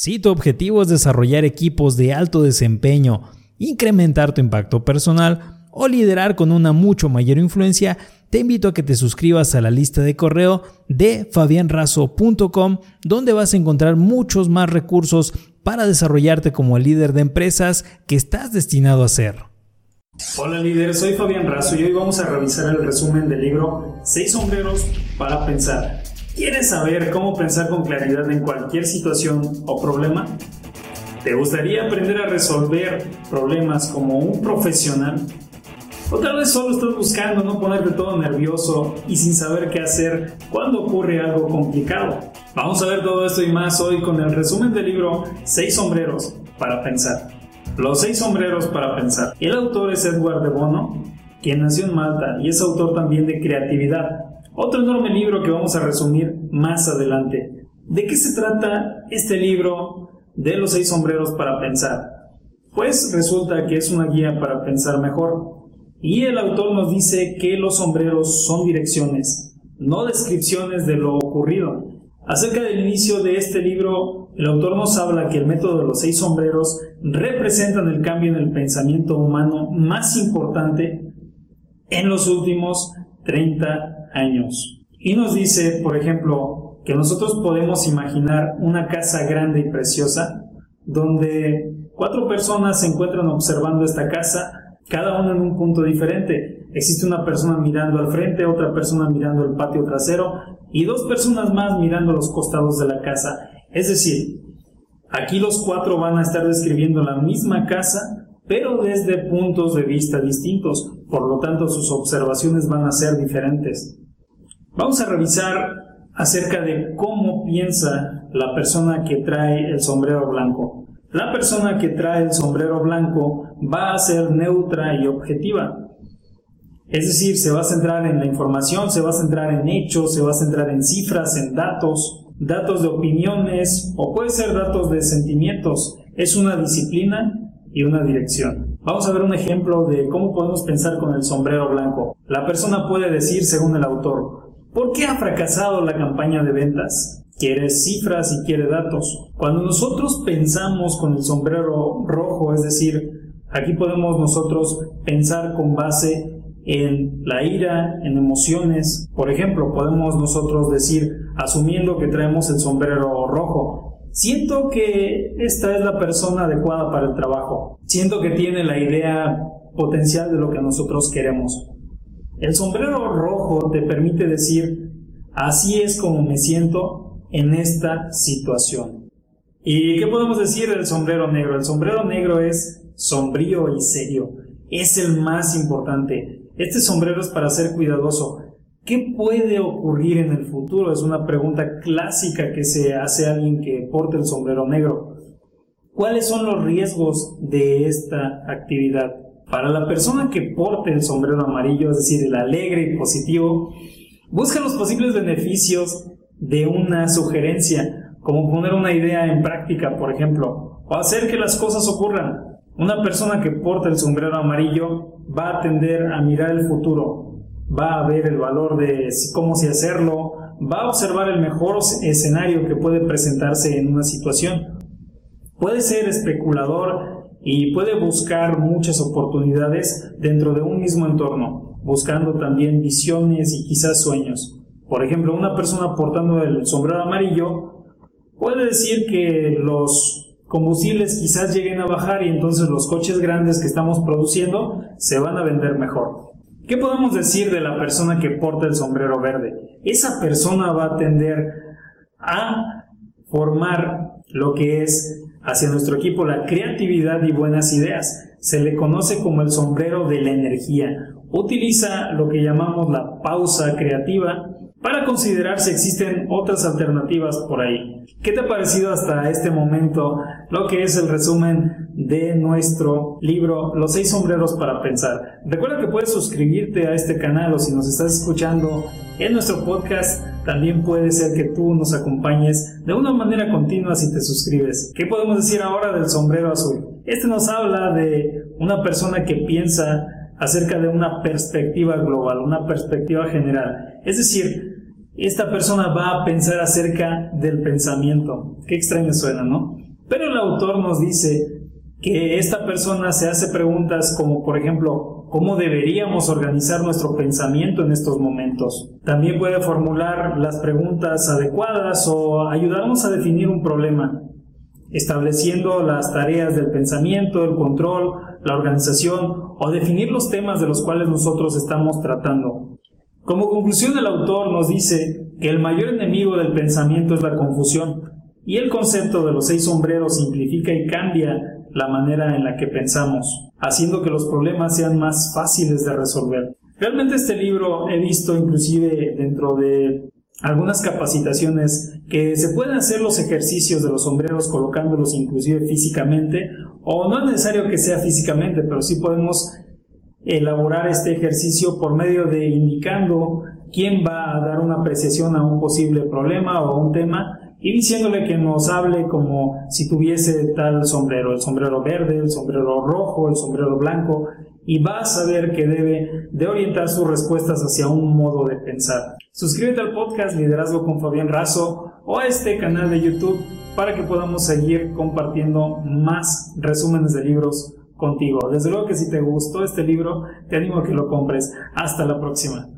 Si tu objetivo es desarrollar equipos de alto desempeño, incrementar tu impacto personal o liderar con una mucho mayor influencia, te invito a que te suscribas a la lista de correo de fabianrazo.com, donde vas a encontrar muchos más recursos para desarrollarte como el líder de empresas que estás destinado a ser. Hola líder, soy Fabián Razo y hoy vamos a revisar el resumen del libro Seis sombreros para pensar. ¿Quieres saber cómo pensar con claridad en cualquier situación o problema? ¿Te gustaría aprender a resolver problemas como un profesional? O tal vez solo estás buscando no ponerte todo nervioso y sin saber qué hacer cuando ocurre algo complicado. Vamos a ver todo esto y más hoy con el resumen del libro Seis sombreros para pensar. Los seis sombreros para pensar. El autor es Edward de Bono, quien nació en Malta y es autor también de Creatividad, otro enorme libro que vamos a resumir más adelante. ¿De qué se trata este libro de los seis sombreros para pensar? Pues resulta que es una guía para pensar mejor. Y el autor nos dice que los sombreros son direcciones, no descripciones de lo ocurrido. Acerca del inicio de este libro, el autor nos habla que el método de los seis sombreros representan el cambio en el pensamiento humano más importante en los últimos 30 Y nos dice, por ejemplo, que nosotros podemos imaginar una casa grande y preciosa donde cuatro personas se encuentran observando esta casa, cada uno en un punto diferente. Existe una persona mirando al frente, otra persona mirando el patio trasero y dos personas más mirando los costados de la casa. Es decir, aquí los cuatro van a estar describiendo la misma casa, pero desde puntos de vista distintos. Por lo tanto, sus observaciones van a ser diferentes. Vamos a revisar acerca de cómo piensa la persona que trae el sombrero blanco. La persona que trae el sombrero blanco va a ser neutra y objetiva. Es decir, se va a centrar en la información, se va a centrar en hechos, se va a centrar en cifras, en datos, datos de opiniones o puede ser datos de sentimientos. Es una disciplina y una dirección. Vamos a ver un ejemplo de cómo podemos pensar con el sombrero blanco. La persona puede decir, según el autor, ¿por qué ha fracasado la campaña de ventas? Quiere cifras y quiere datos. Cuando nosotros pensamos con el sombrero rojo, es decir, aquí podemos nosotros pensar con base en la ira, en emociones. Por ejemplo, podemos nosotros decir, asumiendo que traemos el sombrero rojo, siento que esta es la persona adecuada para el trabajo, siento que tiene la idea potencial de lo que nosotros queremos. El sombrero rojo te permite decir, así es como me siento en esta situación. ¿Y qué podemos decir del sombrero negro? El sombrero negro es sombrío y serio. Es el más importante. Este sombrero es para ser cuidadoso. ¿Qué puede ocurrir en el futuro? Es una pregunta clásica que se hace a alguien que porta el sombrero negro. ¿Cuáles son los riesgos de esta actividad? Para la persona que porte el sombrero amarillo, es decir, el alegre y positivo, busca los posibles beneficios de una sugerencia, como poner una idea en práctica, por ejemplo, o hacer que las cosas ocurran. Una persona que porta el sombrero amarillo va a tender a mirar el futuro, va a ver el valor de cómo se hacerlo, va a observar el mejor escenario que puede presentarse en una situación. Puede ser especulador y puede buscar muchas oportunidades dentro de un mismo entorno, buscando también visiones y quizás sueños. Por ejemplo, una persona portando el sombrero amarillo puede decir que los combustibles quizás lleguen a bajar y entonces los coches grandes que estamos produciendo se van a vender mejor. ¿Qué podemos decir de la persona que porta el sombrero verde? Esa persona va a tender a formar lo que es hacia nuestro equipo la creatividad y buenas ideas. Se le conoce como el sombrero de la energía. Utiliza lo que llamamos la pausa creativa para considerar si existen otras alternativas por ahí. ¿Qué te ha parecido hasta este momento lo que es el resumen de nuestro libro Los seis sombreros para pensar? Recuerda que puedes suscribirte a este canal o si nos estás escuchando en nuestro podcast, también puede ser que tú nos acompañes de una manera continua si te suscribes. ¿Qué podemos decir ahora del sombrero azul? Este nos habla de una persona que piensa acerca de una perspectiva global, una perspectiva general. Es decir, esta persona va a pensar acerca del pensamiento. Qué extraño suena, ¿no? Pero el autor nos dice que esta persona se hace preguntas como, por ejemplo, ¿cómo deberíamos organizar nuestro pensamiento en estos momentos? También puede formular las preguntas adecuadas o ayudarnos a definir un problema, estableciendo las tareas del pensamiento, el control, la organización o definir los temas de los cuales nosotros estamos tratando. Como conclusión, el autor nos dice que el mayor enemigo del pensamiento es la confusión y el concepto de los seis sombreros simplifica y cambia la manera en la que pensamos, haciendo que los problemas sean más fáciles de resolver. Realmente este libro he visto inclusive dentro de algunas capacitaciones que se pueden hacer los ejercicios de los sombreros colocándolos inclusive físicamente o no es necesario que sea físicamente, pero sí podemos elaborar este ejercicio por medio de indicando quién va a dar una apreciación a un posible problema o un tema y diciéndole que nos hable como si tuviese tal sombrero, el sombrero verde, el sombrero rojo, el sombrero blanco, y va a saber que debe de orientar sus respuestas hacia un modo de pensar. Suscríbete al podcast Liderazgo con Fabián Razo o a este canal de YouTube para que podamos seguir compartiendo más resúmenes de libros contigo. Desde luego que si te gustó este libro, te animo a que lo compres. Hasta la próxima.